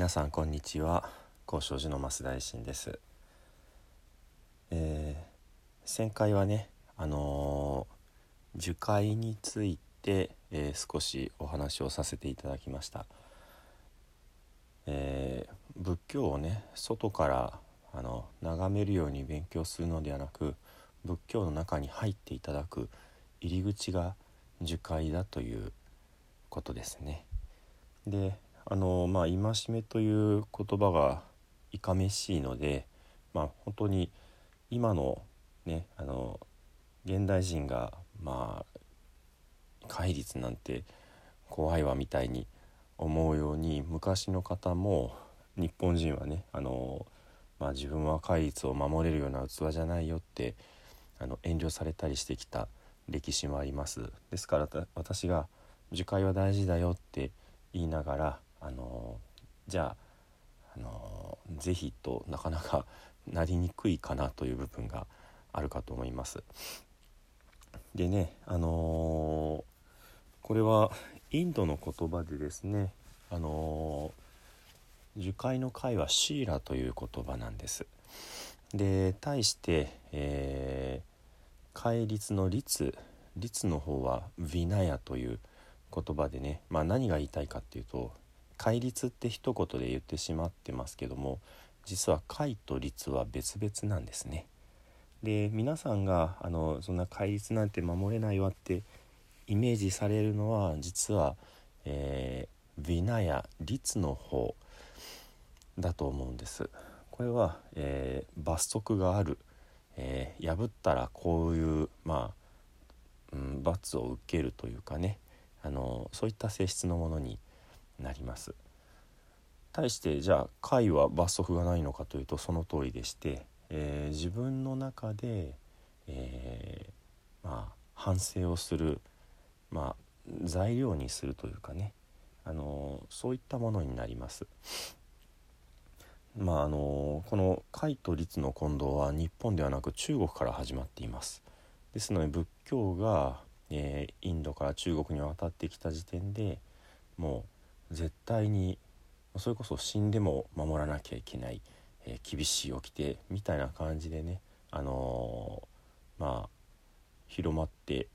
皆さんこんにちは。高尚寺の増大臣です、えー先回はねあのー樹海について、えー少しお話をさせていただきました、え仏教をね外からあの眺めるように勉強するのではなく仏教の中に入っていただく入り口が樹海だということですね。であのまあ戒めという言葉がいかめしいのでまあ本当に今のねあの現代人がまあ戒律なんて怖いわみたいに思うように昔の方も日本人はねあの、まあ、自分は戒律を守れるような器じゃないよってあの遠慮されたりしてきた歴史もあります。ですから私が「樹海は大事だよ」って言いながらあのじゃああの是非となかなか なりにくいかなという部分があるかと思います。でねあのこれはインドの言葉でですねあの樹海の海はシーラという言葉なんです。で対して、えー戒律の律律の方はヴィナヤという言葉でね、まあ、何が言いたいかっていうと戒律って一言で言ってしまってますけども実は戒と律は別々なんですね。で皆さんがあのそんな戒律なんて守れないわってイメージされるのは実は、えー、ヴィナヤ律の方だと思うんです。これは、えー罰則がある、えー破ったらこういうまあ、うん、罰を受けるというかねあのそういった性質のものになります。対してじゃあ戒は罰則がないのかというとその通りでして、えー自分の中で、えーまあ、反省をする、まあ、材料にするというかねあのそういったものになります。まああのこの戒と律の混同は日本ではなく中国から始まっています。ですので仏教が、えーインドから中国に渡ってきた時点でもう絶対にそれこそ死んでも守らなきゃいけない、えー厳しい掟みたいな感じでね、あのーまあ広まって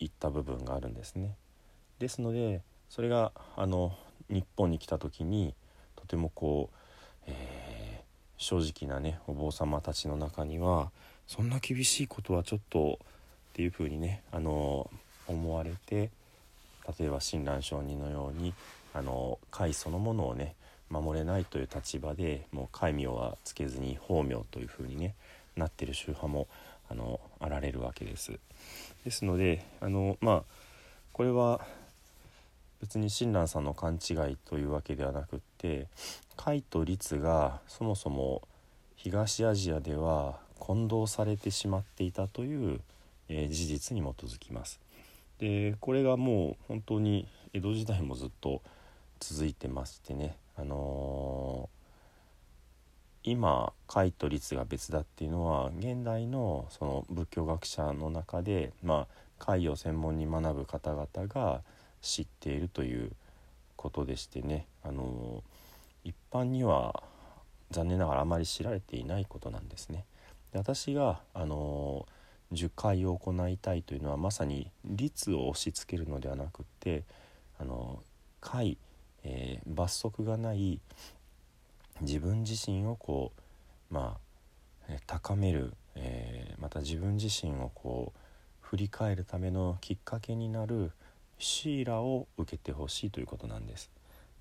いった部分があるんですね。ですのでそれがあの日本に来た時にとてもこう、えー正直なねお坊様たちの中にはそんな厳しいことはちょっとっていうふうにねあの思われて例えば親鸞上人のようにあの戒そのものをね守れないという立場でもう戒名はつけずに法名というふうにねなってる宗派もあのあられるわけです。ですのであのまあこれは別に親鸞さんの勘違いというわけではなくって戒と律がそもそも東アジアでは混同されてしまっていたという、えー事実に基づきます。でこれがもう本当に江戸時代もずっと続いてましてね、あのー今戒と律が別だっていうのは現代のその仏教学者の中で、まあ、戒を専門に学ぶ方々が知っているということでしてね、あのー一般には残念ながらあまり知られていないことなんですね。で私が、あのー受戒を行いたいというのはまさに律を押し付けるのではなくってあの戒、えー罰則がない自分自身をこうまあ高める、えーまた自分自身をこう振り返るためのきっかけになるシーラを受けてほしいということなんです。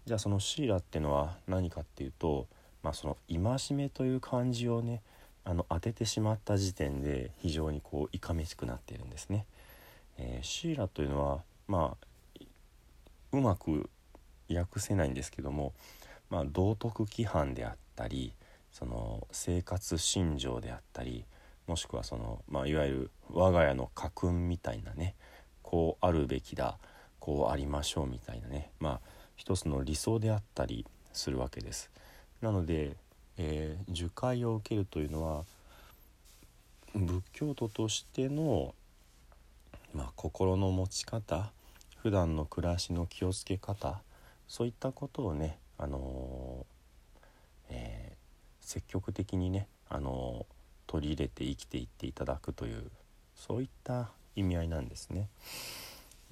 じゃあそのシーラってのは何かっていうと、まあ、その戒めという漢字をねあの当ててしまった時点で非常にこういかめしくなっているんですね。えーシーラというのはまあうまく訳せないんですけども、まあ、道徳規範であったりその生活信条であったりもしくはその、まあ、いわゆる我が家の家訓みたいなねこうあるべきだこうありましょうみたいなねまあ一つの理想であったりするわけです。なので、えー受戒を受けるというのは仏教徒としての、まあ、心の持ち方普段の暮らしの気をつけ方そういったことをね、あのー積極的にねあの取り入れて生きていっていただくというそういった意味合いなんですね。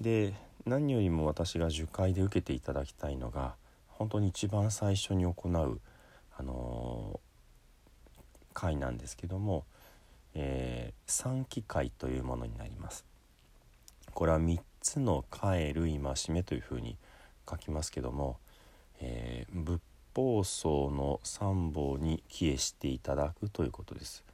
で何よりも私が受会で受けていただきたいのが本当に一番最初に行う、あの会なんですけども、えー、三期会というものになります。これは3つの帰る戒めというふうに書きますけども、えー、仏法僧の三宝に帰依していただくということです。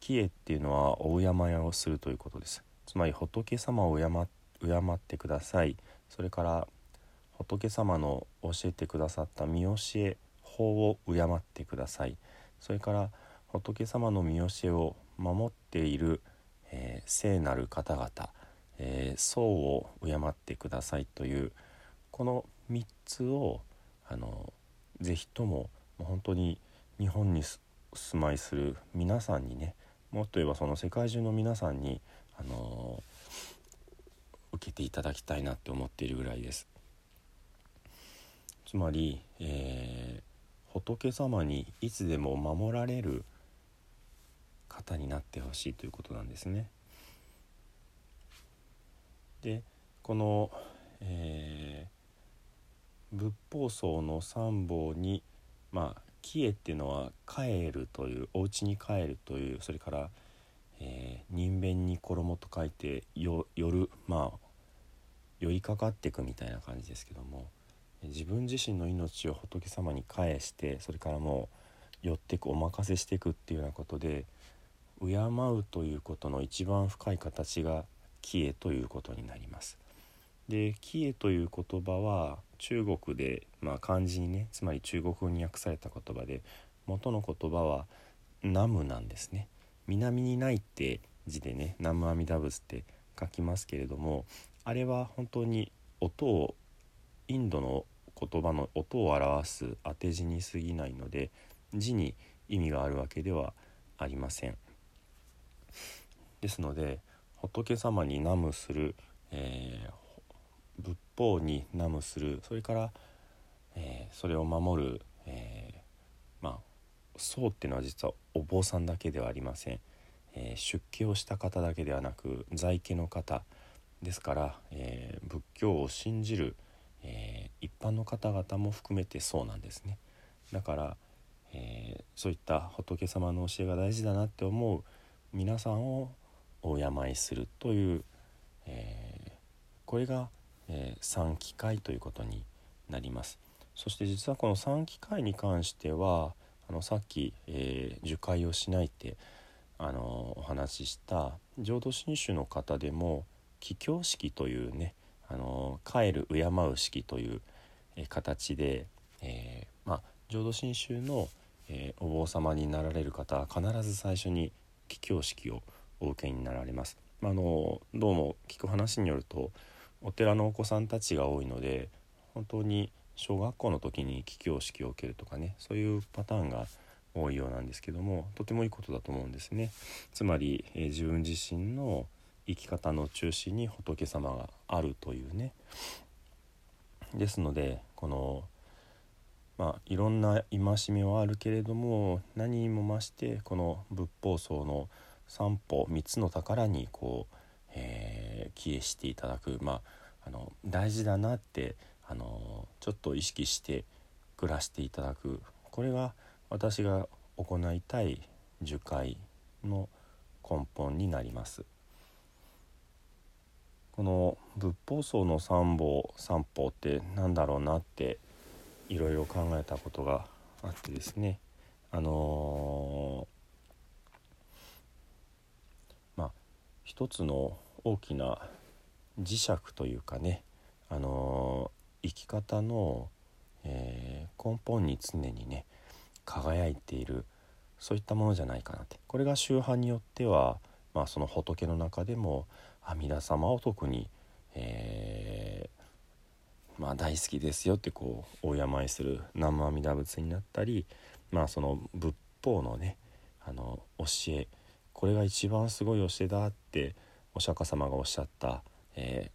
帰依っていうのはお敬いをするということです。つまり仏様を敬ってください。それから仏様の教えてくださった見教え法を敬ってください。それから仏様の見教えを守っている、えー、聖なる方々、えー、僧を敬ってくださいというこの3つをあのぜひとも本当に日本に住まいする皆さんにねもっと言えばその世界中の皆さんにあの受けていただきたいなって思っているぐらいです。つまり、えー、仏様にいつでも守られる方になってほしいということなんですね。でこの、えー、仏法僧の三宝にまあ帰依っていうのは帰るというお家に帰るというそれから、えー、人弁に衣と書いてよ夜まあ寄りかかっていくみたいな感じですけども自分自身の命を仏様に返してそれからもう寄ってくお任せしていくっていうようなことで敬うということの一番深い形が帰依ということになります。で帰依という言葉は中国で、まあ、漢字にねつまり中国語に訳された言葉で元の言葉は南無なんですね。南にないって字でね南無阿弥陀仏って書きますけれどもあれは本当に音をインドの言葉の音を表す当て字に過ぎないので字に意味があるわけではありません。ですので仏様に南無する、えー、仏法に南無する。それから、えー、それを守る、えー、まあ僧っていうのは実はお坊さんだけではありません、え出家をした方だけではなく在家の方。ですから、え仏教を信じる、え一般の方々も含めてそうなんですね。だから、えそういった仏様の教えが大事だなって思う皆さんをお敬いするという、えー、これが、えー、三機会ということになりますそして実はこの三機会に関してはあのさっき、えー、受会をしないってあのお話しした浄土真宗の方でも帰郷式というねあの帰る敬う式という、え形で、えー、まあ、浄土真宗の、えお坊様になられる方は必ず最初に帰郷式をお受けになられます。まあのどうも聞く話によるとお寺のお子さんたちが多いので本当に小学校の時に帰郷式を受けるとかねそういうパターンが多いようなんですけどもとてもいいことだと思うんですね。つまり、えー、自分自身の生き方の中心に仏様があるというねですのでこのまあいろんな戒めはあるけれども何にも増してこの仏法僧の三歩3つの宝にこう、えー、帰依していただく、まあ、あの大事だなってあのちょっと意識して暮らしていただくこれが私が行いたい受会の根本になります。この仏法僧の三宝三宝って何だろうなっていろいろ考えたことがあってですねあのー一つの大きな磁石というかね、あの生き方の、えー、根本に常にね輝いているそういったものじゃないかなって。これが宗派によっては、まあ、その仏の中でも阿弥陀様を特に、えー、まあ、大好きですよってこうお敬いする南無阿弥陀仏になったり、まあ、その仏法のねあの教えこれが一番すごい教えだってお釈迦様がおっしゃった、え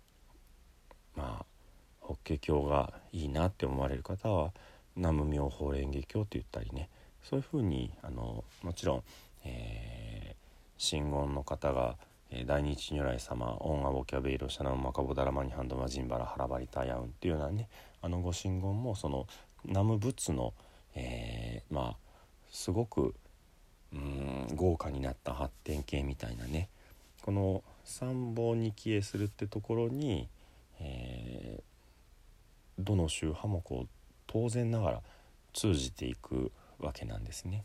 ー、まあ法華経がいいなって思われる方は南無妙法蓮華経と言ったりねそういうふうにあのもちろん、えー、真言の方が大日如来様オンアボキャベイロシャナウマカボダラマニハンドマジンバラハラバリタヤウンっていうようなねあのご神言もその南無仏の、えー、まあすごくうん豪華になった発展系みたいなねこの三本に帰依するってところに、えー、どの宗派もこう当然ながら通じていくわけなんですね。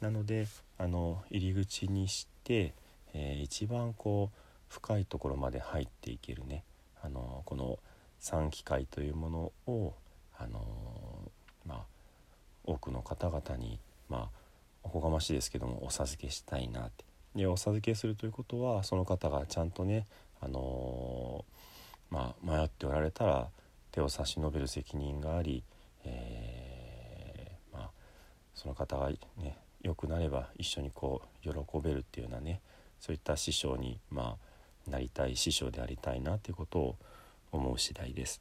なのであの入り口にして、えー、一番こう深いところまで入っていけるねあのこの三機会というものをあのまあ多くの方々にまあおこがましいですけどもお授けしたいなってお授けするということはその方がちゃんとねあのまあ迷っておられたら手を差し伸べる責任があり、えー、まあ、その方がね良くなれば一緒にこう喜べるっていうようなねそういった師匠にまあなりたい師匠でありたいなっていうことを思う次第です。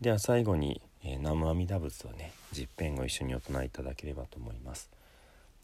では最後に、えー、南無阿弥陀仏をね十遍を一緒にお唱えいただければと思います。